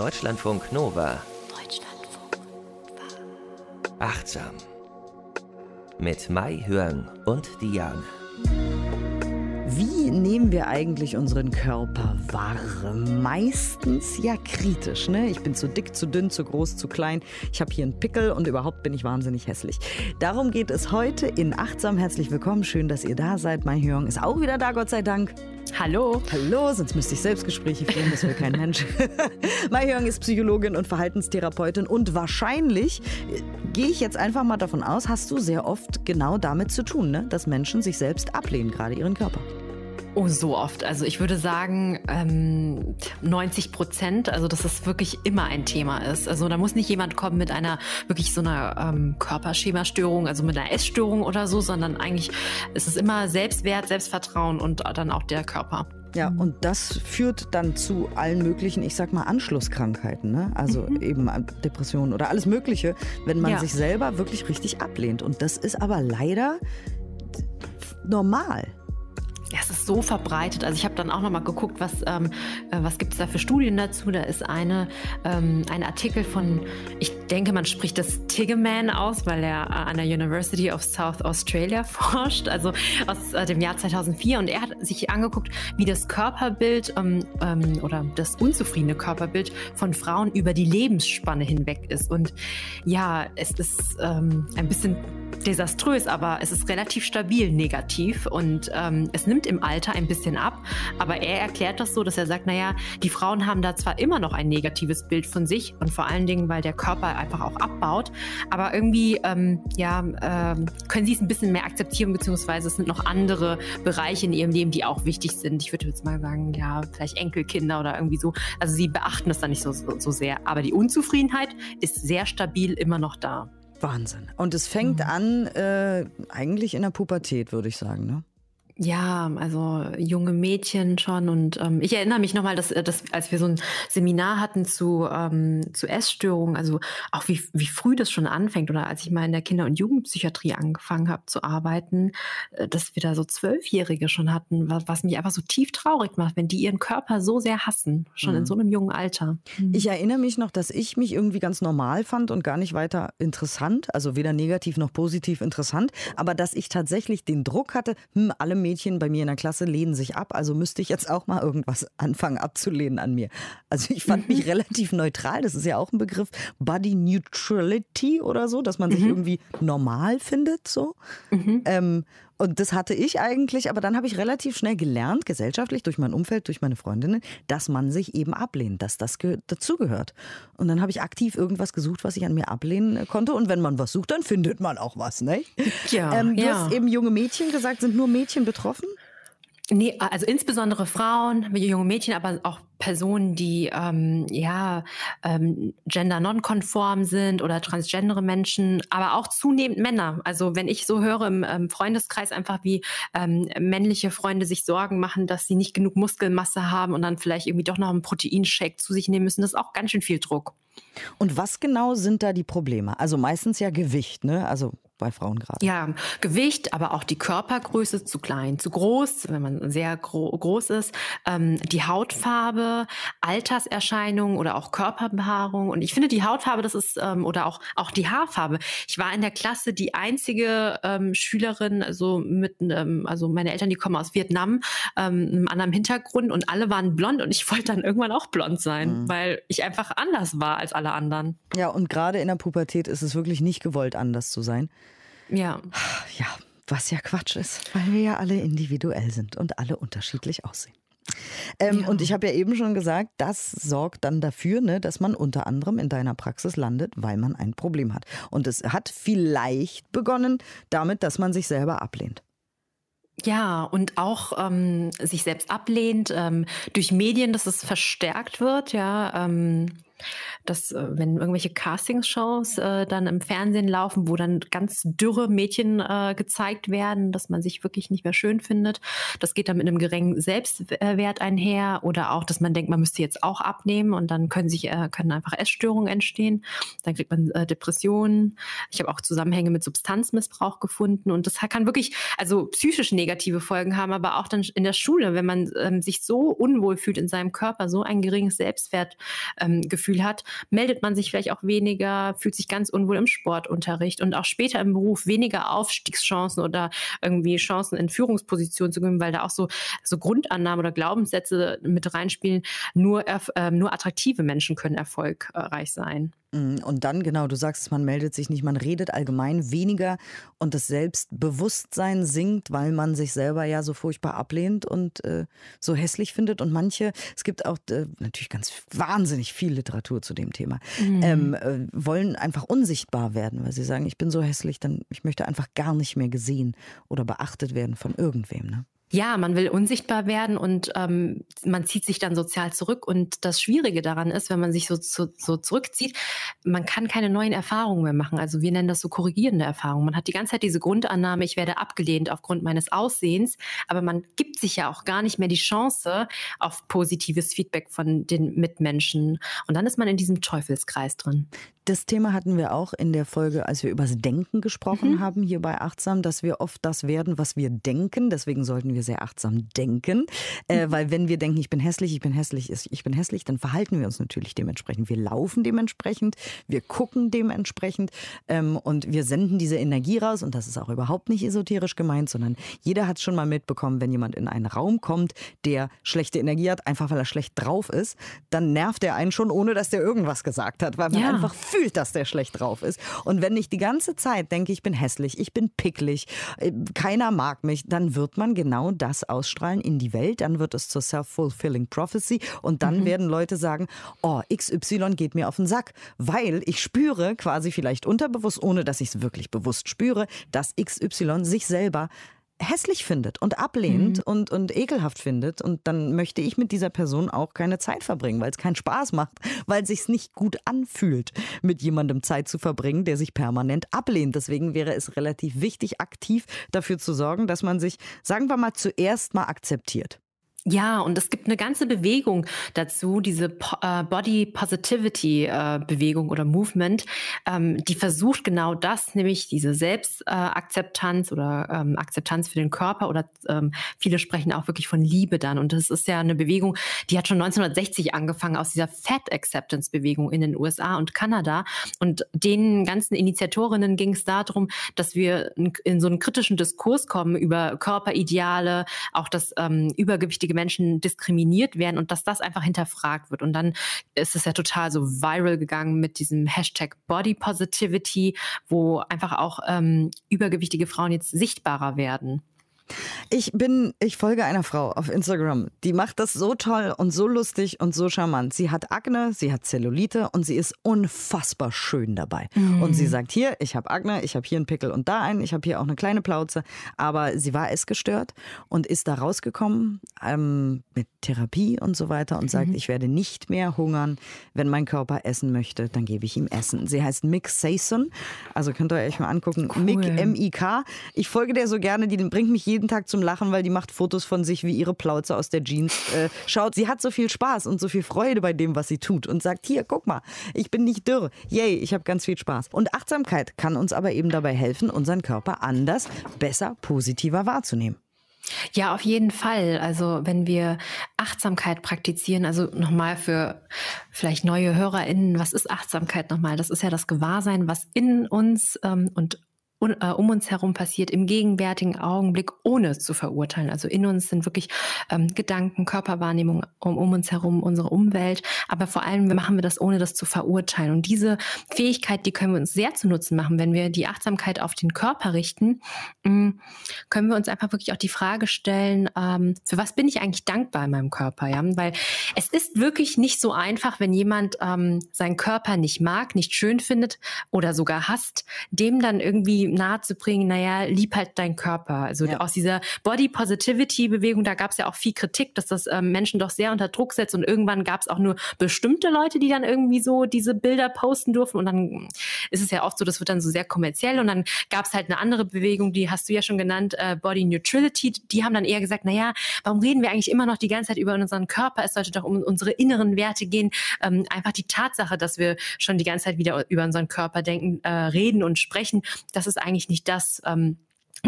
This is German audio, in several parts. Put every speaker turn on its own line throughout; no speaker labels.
Deutschlandfunk Nova.
Deutschlandfunk Nova.
Achtsam. Mit Mai Hörn und Diane.
Wie nehmen wir eigentlich unseren Körper wahr? Meistens ja kritisch. Ne? Ich bin zu dick, zu dünn, zu groß, zu klein. Ich habe hier einen Pickel und überhaupt bin ich wahnsinnig hässlich. Darum geht es heute in Achtsam. Herzlich willkommen. Schön, dass ihr da seid. Mai Hyung ist auch wieder da, Gott sei Dank.
Hallo.
Hallo, sonst müsste ich Selbstgespräche führen, das will kein Mensch. Mai Hyung ist Psychologin und Verhaltenstherapeutin und wahrscheinlich, äh, gehe ich jetzt einfach mal davon aus, hast du sehr oft genau damit zu tun, ne? dass Menschen sich selbst ablehnen, gerade ihren Körper.
Oh, so oft. Also ich würde sagen ähm, 90 Prozent. Also dass es wirklich immer ein Thema ist. Also da muss nicht jemand kommen mit einer wirklich so einer ähm, Körperschemastörung, also mit einer Essstörung oder so, sondern eigentlich ist es immer Selbstwert, Selbstvertrauen und dann auch der Körper.
Ja, und das führt dann zu allen möglichen, ich sag mal, Anschlusskrankheiten, ne? Also mhm. eben Depressionen oder alles Mögliche, wenn man ja. sich selber wirklich richtig ablehnt. Und das ist aber leider normal.
Ja, es ist so verbreitet. Also ich habe dann auch noch mal geguckt, was, ähm, äh, was gibt es da für Studien dazu. Da ist eine, ähm, ein Artikel von, ich denke, man spricht das Tiggeman aus, weil er äh, an der University of South Australia forscht, also aus äh, dem Jahr 2004. Und er hat sich angeguckt, wie das Körperbild ähm, ähm, oder das unzufriedene Körperbild von Frauen über die Lebensspanne hinweg ist. Und ja, es ist ähm, ein bisschen desaströs, aber es ist relativ stabil negativ und ähm, es nimmt im Alter ein bisschen ab. Aber er erklärt das so, dass er sagt, naja, die Frauen haben da zwar immer noch ein negatives Bild von sich und vor allen Dingen, weil der Körper einfach auch abbaut, aber irgendwie ähm, ja, ähm, können sie es ein bisschen mehr akzeptieren, beziehungsweise es sind noch andere Bereiche in ihrem Leben, die auch wichtig sind. Ich würde jetzt mal sagen, ja, vielleicht Enkelkinder oder irgendwie so. Also sie beachten das dann nicht so, so, so sehr. Aber die Unzufriedenheit ist sehr stabil immer noch da.
Wahnsinn. Und es fängt mhm. an, äh, eigentlich in der Pubertät, würde ich sagen, ne?
Ja, also junge Mädchen schon. Und ähm, ich erinnere mich nochmal, dass, äh, dass als wir so ein Seminar hatten zu, ähm, zu Essstörungen, also auch wie, wie früh das schon anfängt oder als ich mal in der Kinder- und Jugendpsychiatrie angefangen habe zu arbeiten, äh, dass wir da so Zwölfjährige schon hatten, was, was mich einfach so tief traurig macht, wenn die ihren Körper so sehr hassen, schon mhm. in so einem jungen Alter.
Mhm. Ich erinnere mich noch, dass ich mich irgendwie ganz normal fand und gar nicht weiter interessant, also weder negativ noch positiv interessant, aber dass ich tatsächlich den Druck hatte, hm, alle Mädchen Mädchen bei mir in der Klasse lehnen sich ab, also müsste ich jetzt auch mal irgendwas anfangen abzulehnen an mir. Also ich fand mhm. mich relativ neutral, das ist ja auch ein Begriff, Body Neutrality oder so, dass man sich mhm. irgendwie normal findet, so. Mhm. Ähm, und das hatte ich eigentlich, aber dann habe ich relativ schnell gelernt, gesellschaftlich, durch mein Umfeld, durch meine Freundinnen, dass man sich eben ablehnt, dass das dazugehört. Und dann habe ich aktiv irgendwas gesucht, was ich an mir ablehnen äh, konnte. Und wenn man was sucht, dann findet man auch was, ne?
Ja.
Ähm, du
ja.
hast eben junge Mädchen gesagt, sind nur Mädchen betroffen?
Nee, also insbesondere Frauen, junge Mädchen, aber auch Personen, die ähm, ja ähm, gender nonkonform sind oder transgendere Menschen, aber auch zunehmend Männer. Also wenn ich so höre im ähm, Freundeskreis einfach, wie ähm, männliche Freunde sich Sorgen machen, dass sie nicht genug Muskelmasse haben und dann vielleicht irgendwie doch noch einen Proteinshake zu sich nehmen müssen, das ist auch ganz schön viel Druck.
Und was genau sind da die Probleme? Also meistens ja Gewicht, ne? Also bei Frauen gerade.
Ja, Gewicht, aber auch die Körpergröße zu klein, zu groß, wenn man sehr gro groß ist, ähm, die Hautfarbe, Alterserscheinungen oder auch Körperbehaarung. Und ich finde die Hautfarbe, das ist ähm, oder auch auch die Haarfarbe. Ich war in der Klasse die einzige ähm, Schülerin, also mit, ähm, also meine Eltern, die kommen aus Vietnam, ähm, einem anderen Hintergrund und alle waren blond und ich wollte dann irgendwann auch blond sein, mhm. weil ich einfach anders war als alle anderen.
Ja, und gerade in der Pubertät ist es wirklich nicht gewollt, anders zu sein.
Ja.
Ja, was ja Quatsch ist, weil wir ja alle individuell sind und alle unterschiedlich aussehen. Ähm, ja. Und ich habe ja eben schon gesagt, das sorgt dann dafür, ne, dass man unter anderem in deiner Praxis landet, weil man ein Problem hat. Und es hat vielleicht begonnen damit, dass man sich selber ablehnt.
Ja, und auch ähm, sich selbst ablehnt, ähm, durch Medien, dass es verstärkt wird, ja. Ähm dass äh, wenn irgendwelche Castingshows äh, dann im Fernsehen laufen, wo dann ganz dürre Mädchen äh, gezeigt werden, dass man sich wirklich nicht mehr schön findet. Das geht dann mit einem geringen Selbstwert einher oder auch, dass man denkt, man müsste jetzt auch abnehmen und dann können sich äh, können einfach Essstörungen entstehen. Dann kriegt man äh, Depressionen. Ich habe auch Zusammenhänge mit Substanzmissbrauch gefunden und das kann wirklich also psychisch negative Folgen haben, aber auch dann in der Schule, wenn man ähm, sich so unwohl fühlt in seinem Körper, so ein geringes Selbstwertgefühl ähm, hat, meldet man sich vielleicht auch weniger, fühlt sich ganz unwohl im Sportunterricht und auch später im Beruf weniger Aufstiegschancen oder irgendwie Chancen in Führungspositionen zu gewinnen, weil da auch so, so Grundannahmen oder Glaubenssätze mit reinspielen. Nur, äh, nur attraktive Menschen können erfolgreich sein.
Mm, und dann, genau, du sagst, man meldet sich nicht, man redet allgemein weniger und das Selbstbewusstsein sinkt, weil man sich selber ja so furchtbar ablehnt und äh, so hässlich findet. Und manche, es gibt auch äh, natürlich ganz wahnsinnig viel Literatur zu dem Thema, mhm. ähm, äh, wollen einfach unsichtbar werden, weil sie sagen, ich bin so hässlich, dann ich möchte einfach gar nicht mehr gesehen oder beachtet werden von irgendwem. Ne?
Ja, man will unsichtbar werden und ähm, man zieht sich dann sozial zurück. Und das Schwierige daran ist, wenn man sich so, so, so zurückzieht, man kann keine neuen Erfahrungen mehr machen. Also wir nennen das so korrigierende Erfahrungen. Man hat die ganze Zeit diese Grundannahme, ich werde abgelehnt aufgrund meines Aussehens, aber man gibt sich ja auch gar nicht mehr die Chance auf positives Feedback von den Mitmenschen. Und dann ist man in diesem Teufelskreis drin.
Das Thema hatten wir auch in der Folge, als wir über das Denken gesprochen mhm. haben, hier bei Achtsam, dass wir oft das werden, was wir denken. Deswegen sollten wir sehr achtsam denken. Äh, mhm. weil wenn wir denken, ich bin hässlich, ich bin hässlich, ich bin hässlich, dann verhalten wir uns natürlich dementsprechend. Wir laufen dementsprechend, wir gucken dementsprechend ähm, und wir senden diese Energie raus. Und das ist auch überhaupt nicht esoterisch gemeint, sondern jeder hat schon mal mitbekommen, wenn jemand in einen Raum kommt, der schlechte Energie hat, einfach weil er schlecht drauf ist, dann nervt er einen schon, ohne dass der irgendwas gesagt hat, weil man ja. einfach fühlt, dass der schlecht drauf ist. Und wenn ich die ganze Zeit denke, ich bin hässlich, ich bin picklig, äh, keiner mag mich, dann wird man genau das ausstrahlen in die Welt. Dann wird es zur self-fulfilling prophecy und dann mhm. werden Leute sagen, oh, XY geht mir auf den Sack, weil ich spüre quasi vielleicht unterbewusst, ohne dass ich es wirklich bewusst spüre, dass XY sich selber hässlich findet und ablehnt mhm. und, und ekelhaft findet. Und dann möchte ich mit dieser Person auch keine Zeit verbringen, weil es keinen Spaß macht, weil es sich nicht gut anfühlt, mit jemandem Zeit zu verbringen, der sich permanent ablehnt. Deswegen wäre es relativ wichtig, aktiv dafür zu sorgen, dass man sich, sagen wir mal, zuerst mal akzeptiert.
Ja, und es gibt eine ganze Bewegung dazu, diese äh, Body Positivity äh, Bewegung oder Movement, ähm, die versucht genau das, nämlich diese Selbstakzeptanz oder ähm, Akzeptanz für den Körper oder ähm, viele sprechen auch wirklich von Liebe dann. Und das ist ja eine Bewegung, die hat schon 1960 angefangen aus dieser Fat Acceptance Bewegung in den USA und Kanada. Und den ganzen Initiatorinnen ging es darum, dass wir in so einen kritischen Diskurs kommen über Körperideale, auch das übergewichtige minderjährige Menschen diskriminiert werden und dass das einfach hinterfragt wird. Und dann ist es ja total so viral gegangen mit diesem Hashtag Body Positivity, wo einfach auch ähm, übergewichtige Frauen jetzt sichtbarer werden.
Ich bin, ich folge einer Frau auf Instagram, die macht das so toll und so lustig und so charmant. Sie hat Akne, sie hat Zellulite und sie ist unfassbar schön dabei. Mhm. Und sie sagt hier, ich habe Akne, ich habe hier einen Pickel und da einen, ich habe hier auch eine kleine Plauze. Aber sie war essgestört und ist da rausgekommen ähm, mit Therapie und so weiter und sagt, mhm. ich werde nicht mehr hungern. Wenn mein Körper essen möchte, dann gebe ich ihm Essen. Sie heißt Mick Sason, also könnt ihr euch mal angucken. Cool. Mick M-I-K. Ich folge der so gerne, die bringt mich jeden Tag zum Lachen, weil die macht Fotos von sich, wie ihre Plauze aus der Jeans äh, schaut. Sie hat so viel Spaß und so viel Freude bei dem, was sie tut und sagt, hier, guck mal, ich bin nicht dürr. Yay, ich habe ganz viel Spaß. Und Achtsamkeit kann uns aber eben dabei helfen, unseren Körper anders, besser, positiver wahrzunehmen.
Ja, auf jeden Fall. Also wenn wir Achtsamkeit praktizieren, also nochmal für vielleicht neue HörerInnen, was ist Achtsamkeit nochmal? Das ist ja das Gewahrsein, was in uns ähm, und um uns herum passiert, im gegenwärtigen Augenblick, ohne zu verurteilen. Also in uns sind wirklich ähm, Gedanken, Körperwahrnehmung um, um uns herum, unsere Umwelt. Aber vor allem machen wir das, ohne das zu verurteilen. Und diese Fähigkeit, die können wir uns sehr zu Nutzen machen, wenn wir die Achtsamkeit auf den Körper richten, mm, können wir uns einfach wirklich auch die Frage stellen, ähm, für was bin ich eigentlich dankbar in meinem Körper? Ja? Weil es ist wirklich nicht so einfach, wenn jemand ähm, seinen Körper nicht mag, nicht schön findet oder sogar hasst, dem dann irgendwie nahezubringen, naja, lieb halt deinen Körper. Also ja. aus dieser Body Positivity Bewegung, da gab es ja auch viel Kritik, dass das ähm, Menschen doch sehr unter Druck setzt und irgendwann gab es auch nur bestimmte Leute, die dann irgendwie so diese Bilder posten durften und dann ist es ja oft so, das wird dann so sehr kommerziell und dann gab es halt eine andere Bewegung, die hast du ja schon genannt, äh, Body Neutrality, die haben dann eher gesagt, naja, warum reden wir eigentlich immer noch die ganze Zeit über unseren Körper? Es sollte doch um unsere inneren Werte gehen. Ähm, einfach die Tatsache, dass wir schon die ganze Zeit wieder über unseren Körper denken, äh, reden und sprechen, das ist eigentlich nicht das, ähm,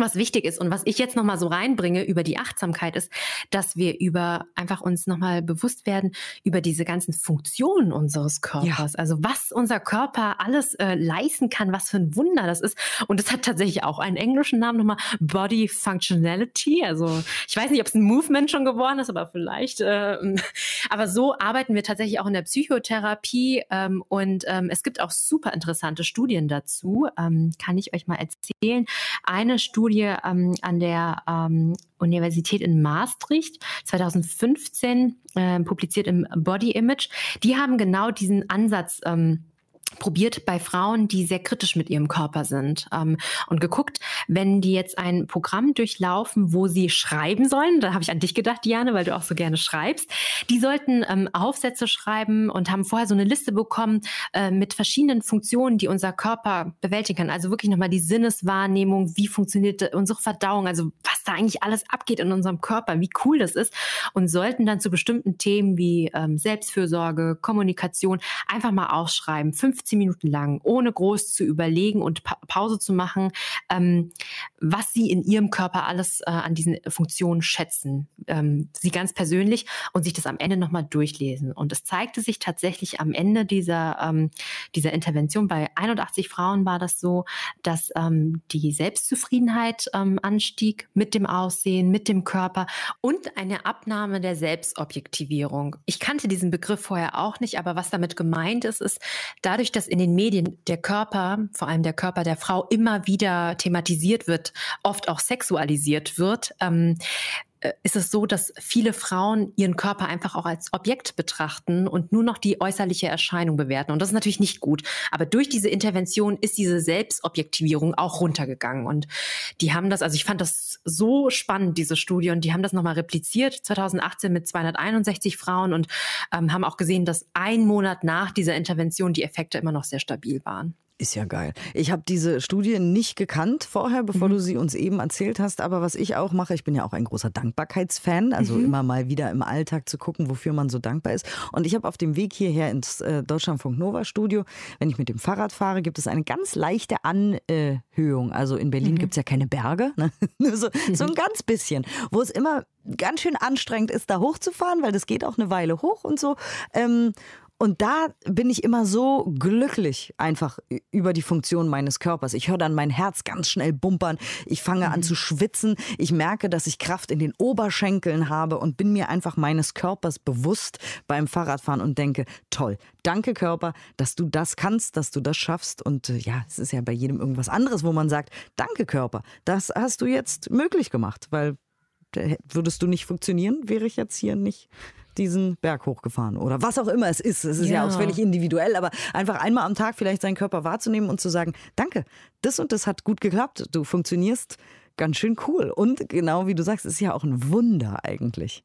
was wichtig ist und was ich jetzt nochmal so reinbringe über die Achtsamkeit ist, dass wir über einfach uns nochmal bewusst werden über diese ganzen Funktionen unseres Körpers. Ja. Also was unser Körper alles äh, leisten kann, was für ein Wunder das ist. Und es hat tatsächlich auch einen englischen Namen nochmal Body Functionality. Also ich weiß nicht, ob es ein Movement schon geworden ist, aber vielleicht. Äh, aber so arbeiten wir tatsächlich auch in der Psychotherapie ähm, und ähm, es gibt auch super interessante Studien dazu. Ähm, kann ich euch mal erzählen. Eine Studie Studie ähm, an der ähm, Universität in Maastricht 2015 äh, publiziert im Body Image. Die haben genau diesen Ansatz ähm, probiert bei Frauen, die sehr kritisch mit ihrem Körper sind ähm, und geguckt, wenn die jetzt ein Programm durchlaufen, wo sie schreiben sollen, da habe ich an dich gedacht, Diane, weil du auch so gerne schreibst, die sollten ähm, Aufsätze schreiben und haben vorher so eine Liste bekommen äh, mit verschiedenen Funktionen, die unser Körper bewältigen kann. Also wirklich nochmal die Sinneswahrnehmung, wie funktioniert unsere Verdauung, also was da eigentlich alles abgeht in unserem Körper, wie cool das ist und sollten dann zu bestimmten Themen wie ähm, Selbstfürsorge, Kommunikation einfach mal aufschreiben, 15 Minuten lang, ohne groß zu überlegen und pa Pause zu machen, ähm, was sie in ihrem Körper alles äh, an diesen Funktionen schätzen. Ähm, sie ganz persönlich und sich das am Ende nochmal durchlesen. Und es zeigte sich tatsächlich am Ende dieser, ähm, dieser Intervention, bei 81 Frauen war das so, dass ähm, die Selbstzufriedenheit ähm, anstieg mit dem Aussehen, mit dem Körper und eine Abnahme der Selbstobjektivierung. Ich kannte diesen Begriff vorher auch nicht, aber was damit gemeint ist, ist dadurch, dass in den Medien der Körper, vor allem der Körper der Frau, immer wieder thematisiert wird, oft auch sexualisiert wird, ähm, äh, ist es so, dass viele Frauen ihren Körper einfach auch als Objekt betrachten und nur noch die äußerliche Erscheinung bewerten. Und das ist natürlich nicht gut. Aber durch diese Intervention ist diese Selbstobjektivierung auch runtergegangen. Und die haben das, also ich fand das so spannend, diese Studie, und die haben das nochmal repliziert 2018 mit 261 Frauen und ähm, haben auch gesehen, dass ein Monat nach dieser Intervention die Effekte immer noch sehr stabil waren.
Ist ja geil. Ich habe diese Studie nicht gekannt vorher, bevor mhm. du sie uns eben erzählt hast. Aber was ich auch mache, ich bin ja auch ein großer Dankbarkeitsfan. Also mhm. immer mal wieder im Alltag zu gucken, wofür man so dankbar ist. Und ich habe auf dem Weg hierher ins äh, Deutschlandfunk Nova Studio, wenn ich mit dem Fahrrad fahre, gibt es eine ganz leichte Anhöhung. Also in Berlin mhm. gibt es ja keine Berge, ne? so, so ein ganz bisschen, wo es immer ganz schön anstrengend ist, da hochzufahren, weil das geht auch eine Weile hoch und so. Ähm, und da bin ich immer so glücklich einfach über die Funktion meines Körpers. Ich höre dann mein Herz ganz schnell bumpern. Ich fange an mhm. zu schwitzen. Ich merke, dass ich Kraft in den Oberschenkeln habe und bin mir einfach meines Körpers bewusst beim Fahrradfahren und denke, toll, danke Körper, dass du das kannst, dass du das schaffst. Und äh, ja, es ist ja bei jedem irgendwas anderes, wo man sagt, danke Körper, das hast du jetzt möglich gemacht, weil würdest du nicht funktionieren, wäre ich jetzt hier nicht diesen Berg hochgefahren oder was auch immer es ist. Es ist ja, ja auch völlig individuell, aber einfach einmal am Tag vielleicht seinen Körper wahrzunehmen und zu sagen, danke, das und das hat gut geklappt, du funktionierst ganz schön cool. Und genau wie du sagst, ist ja auch ein Wunder eigentlich.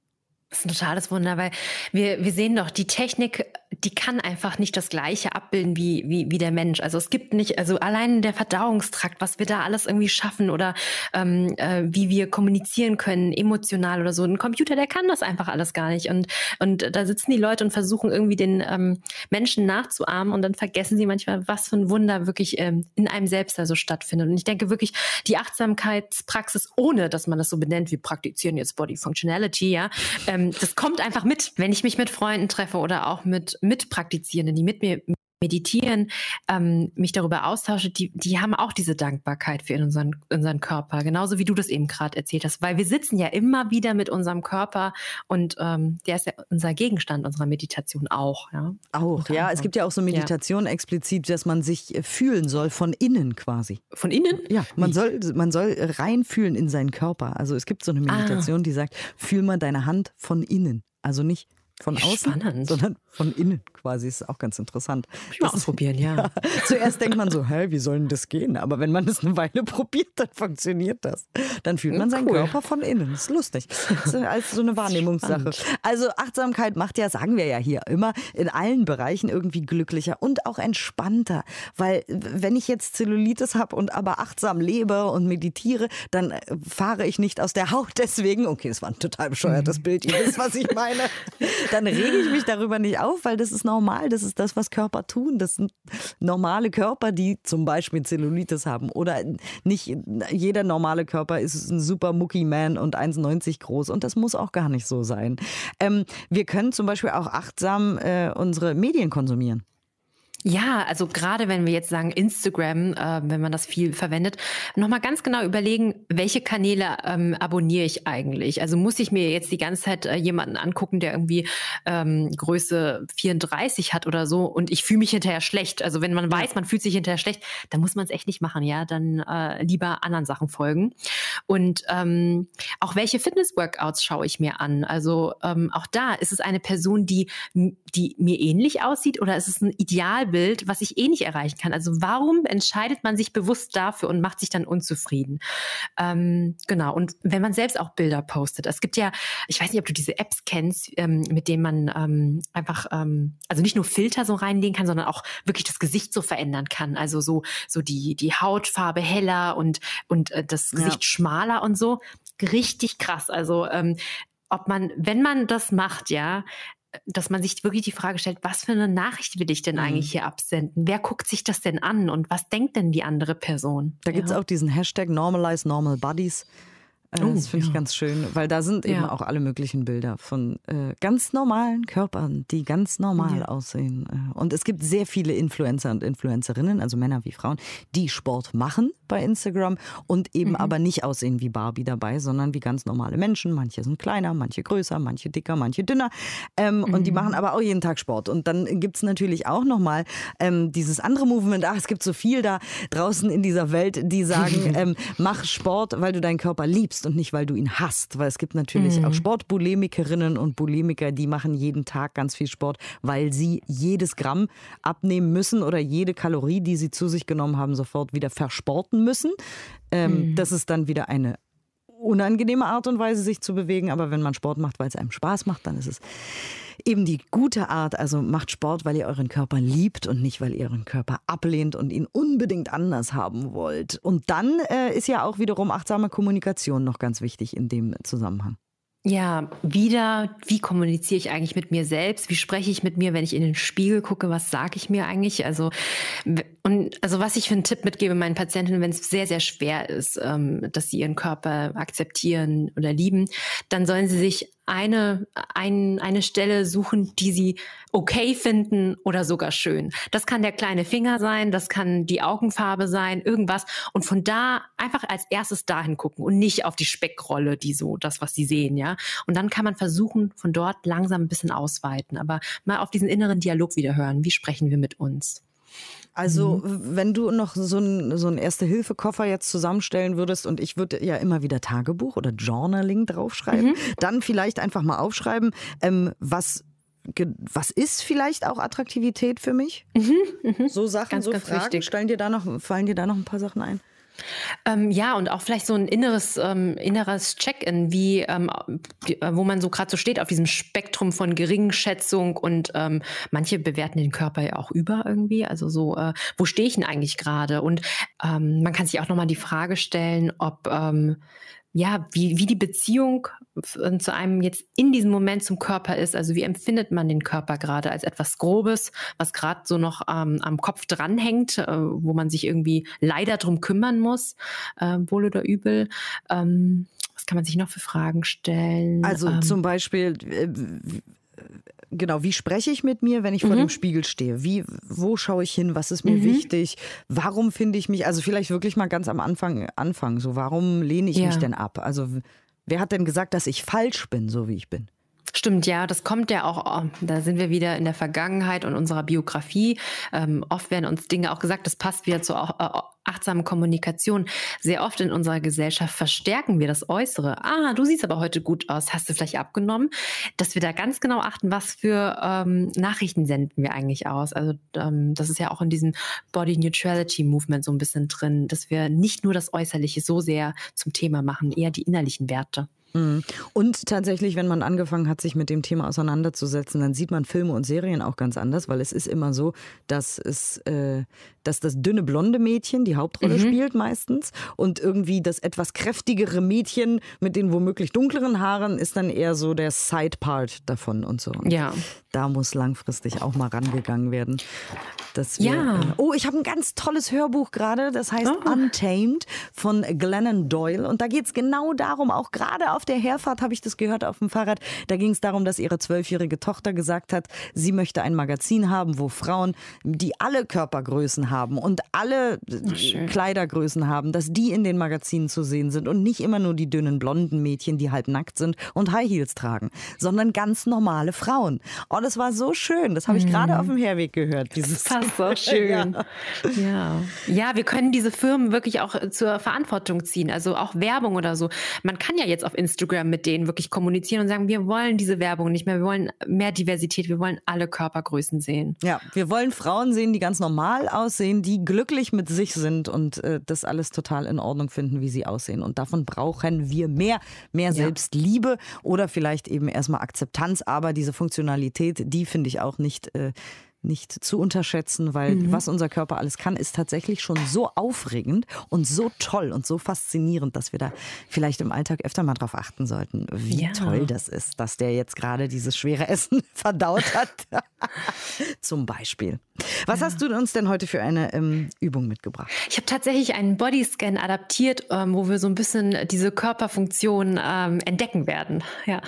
Das ist ein totales Wunder, weil wir, wir sehen doch, die Technik, die kann einfach nicht das Gleiche abbilden wie, wie, wie der Mensch. Also es gibt nicht, also allein der Verdauungstrakt, was wir da alles irgendwie schaffen oder ähm, äh, wie wir kommunizieren können, emotional oder so. Ein Computer, der kann das einfach alles gar nicht. Und, und da sitzen die Leute und versuchen irgendwie den ähm, Menschen nachzuahmen und dann vergessen sie manchmal, was für ein Wunder wirklich ähm, in einem selbst da so stattfindet. Und ich denke wirklich, die Achtsamkeitspraxis, ohne dass man das so benennt, wie praktizieren jetzt Body Functionality, ja, das kommt einfach mit, wenn ich mich mit Freunden treffe oder auch mit Mitpraktizierenden, die mit mir meditieren, ähm, mich darüber austausche, die, die haben auch diese Dankbarkeit für unseren, unseren Körper, genauso wie du das eben gerade erzählt hast, weil wir sitzen ja immer wieder mit unserem Körper und ähm, der ist ja unser Gegenstand unserer Meditation auch. Ja?
Auch, ja. Es gibt ja auch so Meditationen ja. explizit, dass man sich äh, fühlen soll von innen quasi.
Von innen?
Ja, man soll, man soll reinfühlen in seinen Körper. Also es gibt so eine ah. Meditation, ah. die sagt, fühl mal deine Hand von innen. Also nicht von außen,
Spannend.
sondern von innen quasi. Ist auch ganz interessant.
Ich mal
Das-
ausprobieren, ja.
Ja, zuerst denkt man so, hä, wie soll denn das gehen? Aber wenn man das eine Weile probiert, dann funktioniert das. Dann fühlt man seinen
Cool.
Körper von innen. Das ist lustig. Ist als so eine Wahrnehmungssache. Also Achtsamkeit macht ja, sagen wir ja hier immer, in allen Bereichen irgendwie glücklicher und auch entspannter. Weil wenn ich jetzt Zellulitis habe und aber achtsam lebe und meditiere, dann äh, fahre ich nicht aus der Haut deswegen. Okay, das war ein total bescheuertes Bild. Ihr wisst, was ich meine. Dann rege ich mich darüber nicht auf, weil das ist normal. Das ist das, was Körper tun. Das sind normale Körper, die zum Beispiel Zellulitis haben. Oder nicht jeder normale Körper ist ein super Mucki-Man und 1,90 groß. Und das muss auch gar nicht so sein. Ähm, wir können zum Beispiel auch achtsam äh, unsere Medien konsumieren.
Ja, also gerade wenn wir jetzt sagen Instagram, äh, wenn man das viel verwendet, nochmal ganz genau überlegen, welche Kanäle ähm, abonniere ich eigentlich? Also muss ich mir jetzt die ganze Zeit äh, jemanden angucken, der irgendwie ähm, Größe 34 hat oder so und ich fühle mich hinterher schlecht. Also wenn man weiß, man fühlt sich hinterher schlecht, dann muss man es echt nicht machen, ja. Dann äh, lieber anderen Sachen folgen. Und ähm, auch welche Fitness-Workouts schaue ich mir an? Also ähm, auch da ist es eine Person, die, die mir ähnlich aussieht oder ist es ein Idealbild, was ich eh nicht erreichen kann? Also warum entscheidet man sich bewusst dafür und macht sich dann unzufrieden? Ähm, genau. Und wenn man selbst auch Bilder postet, es gibt ja, ich weiß nicht, ob du diese Apps kennst, ähm, mit denen man ähm, einfach, ähm, also nicht nur Filter so reinlegen kann, sondern auch wirklich das Gesicht so verändern kann. Also so, so die, die Hautfarbe heller und, und äh, das
Ja.
Gesicht schmaler und so. Richtig krass. Also ähm, ob man, wenn man das macht, ja, dass man sich wirklich die Frage stellt, was für eine Nachricht will ich denn
Mhm.
eigentlich hier absenden? Wer guckt sich das denn an und was denkt denn die andere Person?
Da gibt es
ja.
auch diesen Hashtag Normalize Normal Bodies. Äh,
Oh,
das finde ich
ja.
ganz schön, weil da sind eben
Ja.
auch alle möglichen Bilder von äh, ganz normalen Körpern, die ganz normal
Ja.
aussehen. Äh, Und es gibt sehr viele Influencer und Influencerinnen, also Männer wie Frauen, die Sport machen bei Instagram und eben
Mhm.
aber nicht aussehen wie Barbie dabei, sondern wie ganz normale Menschen. Manche sind kleiner, manche größer, manche dicker, manche dünner. Ähm, Und
Mhm.
die machen aber auch jeden Tag Sport. Und dann gibt es natürlich auch nochmal ähm, dieses andere Movement, ach, es gibt so viel da draußen in dieser Welt, die sagen, ähm, mach Sport, weil du deinen Körper liebst und nicht, weil du ihn hasst. Weil es gibt natürlich auch Sportbulimikerinnen und Bulimiker, die machen jeden Tag ganz viel Sport, weil sie jedes Gramm abnehmen müssen oder jede Kalorie, die sie zu sich genommen haben, sofort wieder versporten müssen. Ähm, Das ist dann wieder eine unangenehme Art und Weise, sich zu bewegen. Aber wenn man Sport macht, weil es einem Spaß macht, dann ist es eben die gute Art. Also macht Sport, weil ihr euren Körper liebt und nicht, weil ihr euren Körper ablehnt und ihn unbedingt anders haben wollt. Und dann äh, ist ja auch wiederum achtsame Kommunikation noch ganz wichtig in dem Zusammenhang.
Ja, wieder, wie kommuniziere ich eigentlich mit mir selbst? Wie spreche ich mit mir, wenn ich in den Spiegel gucke? Was sage ich mir eigentlich? Also, und also was ich für einen Tipp mitgebe meinen Patientinnen, wenn es sehr, sehr schwer ist, ähm, dass sie ihren Körper akzeptieren oder lieben, dann sollen sie sich eine, ein, eine Stelle suchen, die sie okay finden oder sogar schön. Das kann der kleine Finger sein, das kann die Augenfarbe sein, irgendwas. Und von da einfach als erstes dahin gucken und nicht auf die Speckrolle, die so, das, was sie sehen, ja. Und dann kann man versuchen, von dort langsam ein bisschen ausweiten, aber mal auf diesen inneren Dialog wieder hören. Wie sprechen wir mit uns?
Also, wenn du noch so einen so Erste-Hilfe-Koffer jetzt zusammenstellen würdest und ich würde ja immer wieder Tagebuch oder Journaling draufschreiben, dann vielleicht einfach mal aufschreiben, ähm, was, was ist vielleicht auch Attraktivität für mich? So Sachen,
Ganz,
so
ganz
Fragen.
wichtig.
Stellen dir da noch, fallen dir da noch ein paar Sachen ein?
Ähm, ja, und auch vielleicht so ein inneres, ähm, inneres Check-in, wie ähm, äh, wo man so gerade so steht auf diesem Spektrum von Geringschätzung und ähm, manche bewerten den Körper ja auch über irgendwie. Also so, äh, wo stehe ich denn eigentlich gerade? Und ähm, man kann sich auch nochmal die Frage stellen, ob ähm, ja, wie, wie die Beziehung äh, zu einem jetzt in diesem Moment zum Körper ist. Also wie empfindet man den Körper gerade als etwas Grobes, was gerade so noch ähm, am Kopf dranhängt, äh, wo man sich irgendwie leider drum kümmern muss, äh, wohl oder übel. Ähm, was kann man sich noch für Fragen stellen?
Also
ähm,
zum Beispiel, äh, genau, wie spreche ich mit mir, wenn ich vor
Mhm.
dem Spiegel stehe? Wie, wo schaue ich hin? Was ist mir wichtig? Warum finde ich mich, also vielleicht wirklich mal ganz am Anfang anfangen, so warum lehne ich
Ja.
mich denn ab? Also wer hat denn gesagt, dass ich falsch bin, so wie ich bin?
Stimmt, ja, das kommt ja auch, oh, da sind wir wieder in der Vergangenheit und unserer Biografie. Ähm, oft werden uns Dinge auch gesagt, das passt wieder zur äh, achtsamen Kommunikation. Sehr oft in unserer Gesellschaft verstärken wir das Äußere. Ah, du siehst aber heute gut aus, hast du vielleicht abgenommen? Dass wir da ganz genau achten, was für ähm, Nachrichten senden wir eigentlich aus. Also ähm, das ist ja auch in diesem Body Neutrality Movement so ein bisschen drin, dass wir nicht nur das Äußerliche so sehr zum Thema machen, eher die innerlichen Werte.
Mhm. Und tatsächlich, wenn man angefangen hat, sich mit dem Thema auseinanderzusetzen, dann sieht man Filme und Serien auch ganz anders, weil es ist immer so, dass es, äh, dass das dünne blonde Mädchen die Hauptrolle mhm. spielt meistens und irgendwie das etwas kräftigere Mädchen mit den womöglich dunkleren Haaren ist dann eher so der Side-Part davon und so. Und
ja.
Da muss langfristig auch mal rangegangen werden. Dass wir,
ja. Äh,
oh, ich habe ein ganz tolles Hörbuch gerade, das heißt oh. Untamed von Glennon Doyle und da geht es genau darum, auch gerade auf der Herfahrt habe ich das gehört auf dem Fahrrad. Da ging es darum, dass ihre zwölfjährige Tochter gesagt hat, sie möchte ein Magazin haben, wo Frauen, die alle Körpergrößen haben und alle Ach, Kleidergrößen haben, dass die in den Magazinen zu sehen sind und nicht immer nur die dünnen blonden Mädchen, die halb nackt sind und High Heels tragen, sondern ganz normale Frauen. Oh, das war so schön. Das habe ich mhm. gerade auf dem Herweg gehört.
Dieses das ist so schön. ja. ja. Ja, wir können diese Firmen wirklich auch zur Verantwortung ziehen. Also auch Werbung oder so. Man kann ja jetzt auf Instagram Instagram mit denen wirklich kommunizieren und sagen, wir wollen diese Werbung nicht mehr, wir wollen mehr Diversität, wir wollen alle Körpergrößen sehen.
Ja, wir wollen Frauen sehen, die ganz normal aussehen, die glücklich mit sich sind und äh, das alles total in Ordnung finden, wie sie aussehen. Und davon brauchen wir mehr, mehr Selbstliebe oder vielleicht eben erstmal Akzeptanz, aber diese Funktionalität, die finde ich auch nicht. Äh, nicht zu unterschätzen, weil mhm. was unser Körper alles kann, ist tatsächlich schon so aufregend und so toll und so faszinierend, dass wir da vielleicht im Alltag öfter mal drauf achten sollten, wie ja. toll das ist, dass der jetzt gerade dieses schwere Essen verdaut hat. Zum Beispiel. Was ja. hast du uns denn heute für eine ähm, Übung mitgebracht?
Ich habe tatsächlich einen Bodyscan adaptiert, ähm, wo wir so ein bisschen diese Körperfunktion ähm, entdecken werden. Ja.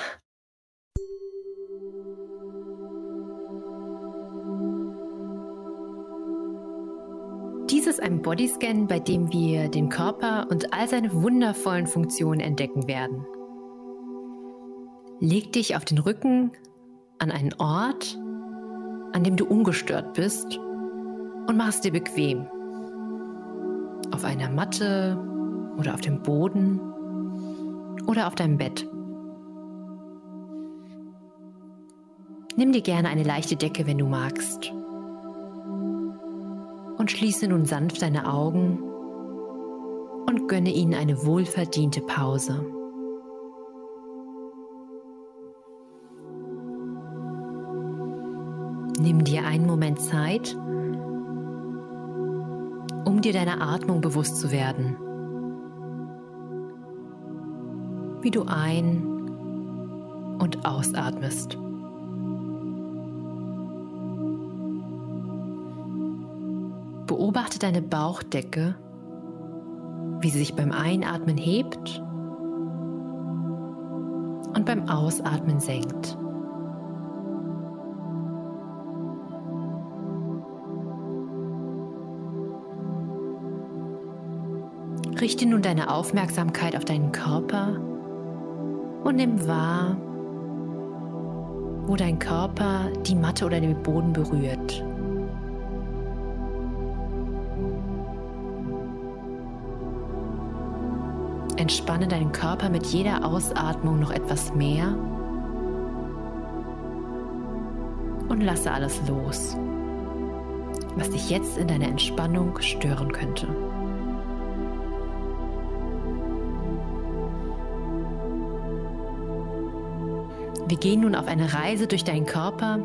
Dies ist ein Bodyscan, bei dem wir den Körper und all seine wundervollen Funktionen entdecken werden. Leg dich auf den Rücken an einen Ort, an dem du ungestört bist und mach es dir bequem. Auf einer Matte oder auf dem Boden oder auf deinem Bett. Nimm dir gerne eine leichte Decke, wenn du magst und schließe nun sanft deine Augen und gönne ihnen eine wohlverdiente Pause. Nimm dir einen Moment Zeit, um dir deiner Atmung bewusst zu werden. Wie du ein- und ausatmest. Beobachte deine Bauchdecke, wie sie sich beim Einatmen hebt und beim Ausatmen senkt. Richte nun deine Aufmerksamkeit auf deinen Körper und nimm wahr, wo dein Körper die Matte oder den Boden berührt. Entspanne deinen Körper mit jeder Ausatmung noch etwas mehr und lasse alles los, was dich jetzt in deiner Entspannung stören könnte. Wir gehen nun auf eine Reise durch deinen Körper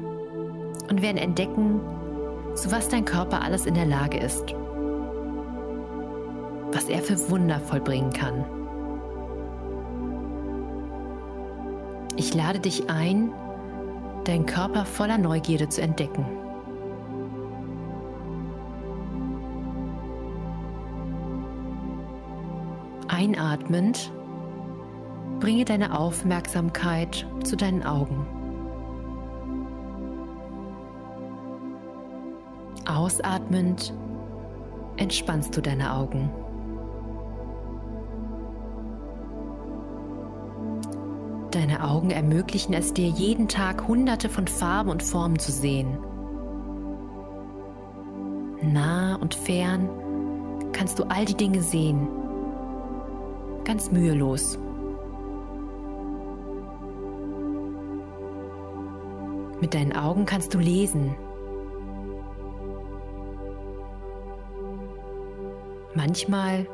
und werden entdecken, zu was dein Körper alles in der Lage ist, was er für Wunder vollbringen kann. Ich lade dich ein, deinen Körper voller Neugierde zu entdecken. Einatmend bringe deine Aufmerksamkeit zu deinen Augen. Ausatmend entspannst du deine Augen. Augen ermöglichen es dir jeden Tag hunderte von Farben und Formen zu sehen. Nah und fern kannst du all die Dinge sehen, ganz mühelos. Mit deinen Augen kannst du lesen. Manchmal,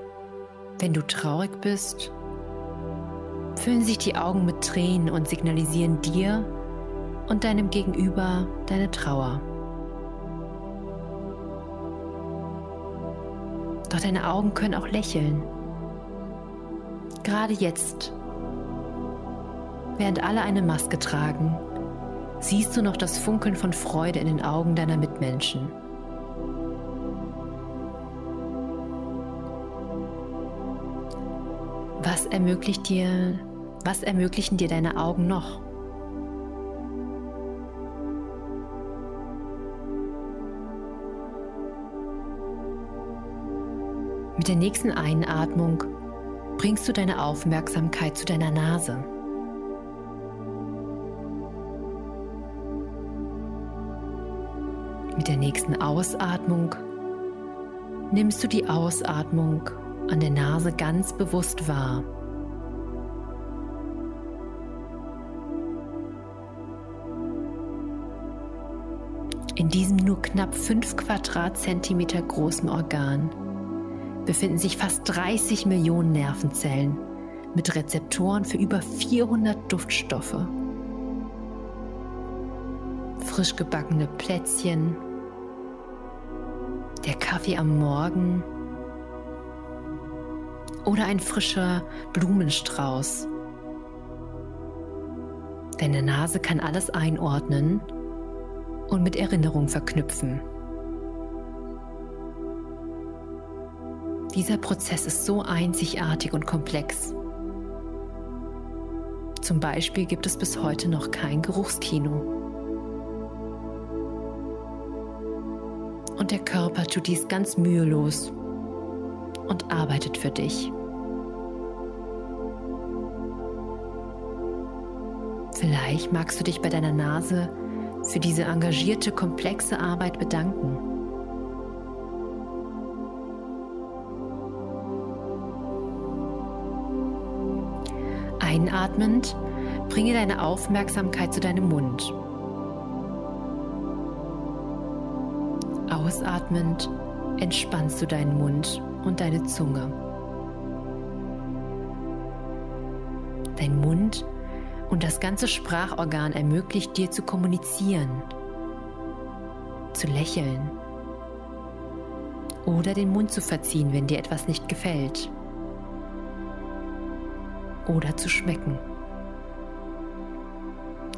wenn du traurig bist, füllen sich die Augen mit Tränen und signalisieren dir und deinem Gegenüber deine Trauer. Doch deine Augen können auch lächeln. Gerade jetzt, während alle eine Maske tragen, siehst du noch das Funkeln von Freude in den Augen deiner Mitmenschen. Was ermöglicht dir, was ermöglichen dir deine Augen noch? Mit der nächsten Einatmung bringst du deine Aufmerksamkeit zu deiner Nase. Mit der nächsten Ausatmung nimmst du die Ausatmung an der Nase ganz bewusst wahr. Diesem nur knapp 5 Quadratzentimeter großen Organ befinden sich fast 30 Millionen Nervenzellen mit Rezeptoren für über 400 Duftstoffe. Frisch gebackene Plätzchen, der Kaffee am Morgen oder ein frischer Blumenstrauß. Deine Nase kann alles einordnen und mit Erinnerung verknüpfen. Dieser Prozess ist so einzigartig und komplex. Zum Beispiel gibt es bis heute noch kein Geruchskino. Und der Körper tut dies ganz mühelos und arbeitet für dich. Vielleicht magst du dich bei deiner Nase für diese engagierte, komplexe Arbeit bedanken. Einatmend bringe deine Aufmerksamkeit zu deinem Mund. Ausatmend entspannst du deinen Mund und deine Zunge. Dein Mund und das ganze Sprachorgan ermöglicht dir zu kommunizieren, zu lächeln oder den Mund zu verziehen, wenn dir etwas nicht gefällt oder zu schmecken.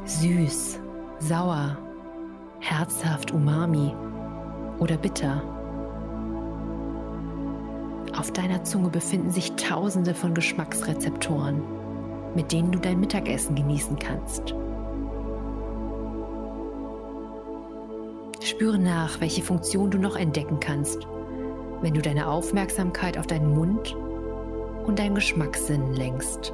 Süß, sauer, herzhaft, umami oder bitter. Auf deiner Zunge befinden sich tausende von Geschmacksrezeptoren, mit denen du dein Mittagessen genießen kannst. Spüre nach, welche Funktion du noch entdecken kannst, wenn du deine Aufmerksamkeit auf deinen Mund und deinen Geschmackssinn lenkst.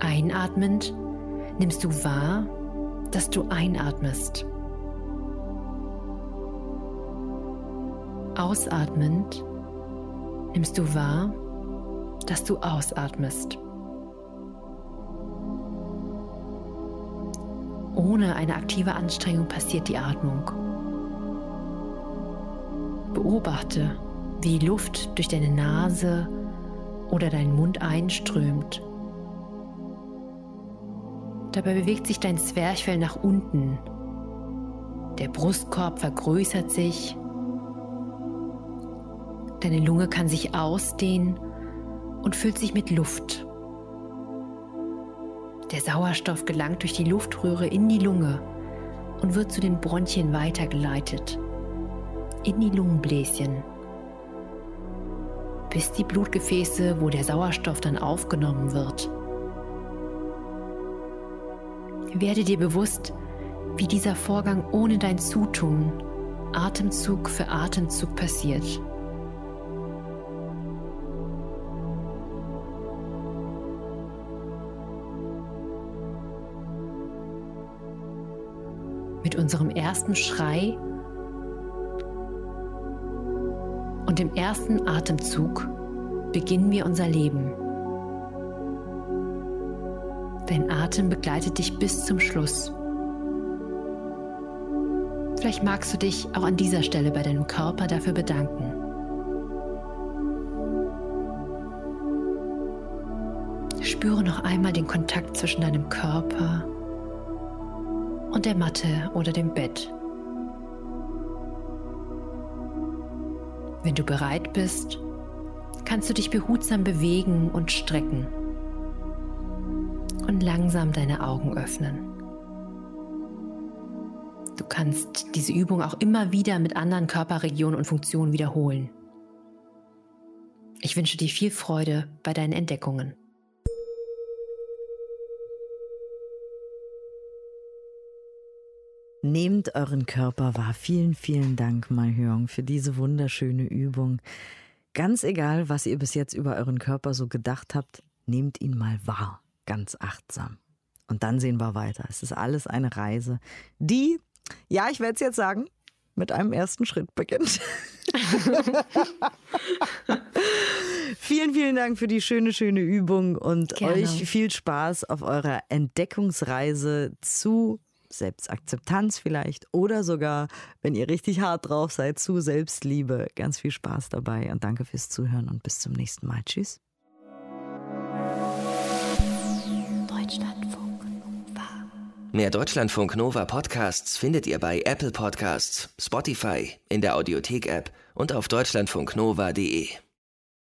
Einatmend nimmst du wahr, dass du einatmest. Ausatmend nimmst du wahr, dass du ausatmest. Ohne eine aktive Anstrengung passiert die Atmung. Beobachte, wie Luft durch deine Nase oder deinen Mund einströmt Dabei bewegt sich dein Zwerchfell nach unten. Der Brustkorb vergrößert sich. Deine Lunge kann sich ausdehnen und füllt sich mit Luft. Der Sauerstoff gelangt durch die Luftröhre in die Lunge und wird zu den Bronchien weitergeleitet. In die Lungenbläschen. Bis die Blutgefäße, wo der Sauerstoff dann aufgenommen wird. Werde dir bewusst, wie dieser Vorgang ohne dein Zutun Atemzug für Atemzug passiert. Mit unserem ersten Schrei und dem ersten Atemzug beginnen wir unser Leben. Dein Atem begleitet dich bis zum Schluss. Vielleicht magst du dich auch an dieser Stelle bei deinem Körper dafür bedanken. Spüre noch einmal den Kontakt zwischen deinem Körper und der Matte oder dem Bett. Wenn du bereit bist, kannst du dich behutsam bewegen und strecken und langsam deine Augen öffnen. Du kannst diese Übung auch immer wieder mit anderen Körperregionen und Funktionen wiederholen. Ich wünsche dir viel Freude bei deinen Entdeckungen.
Nehmt euren Körper wahr. Vielen, vielen Dank, Mai Hyung, für diese wunderschöne Übung. Ganz egal, was ihr bis jetzt über euren Körper so gedacht habt, nehmt ihn mal wahr, ganz achtsam. Und dann sehen wir weiter. Es ist alles eine Reise, die, ja, ich werde es jetzt sagen, mit einem ersten Schritt beginnt. vielen, vielen Dank für die schöne, schöne Übung und Gerne. euch viel Spaß auf eurer Entdeckungsreise zu Selbstakzeptanz vielleicht oder sogar, wenn ihr richtig hart drauf seid, zu Selbstliebe. Ganz viel Spaß dabei und danke fürs Zuhören und bis zum nächsten Mal. Tschüss.
Deutschlandfunk Nova. Mehr Deutschlandfunk Nova Podcasts findet ihr bei Apple Podcasts, Spotify, in der Audiothek-App und auf deutschlandfunknova.de.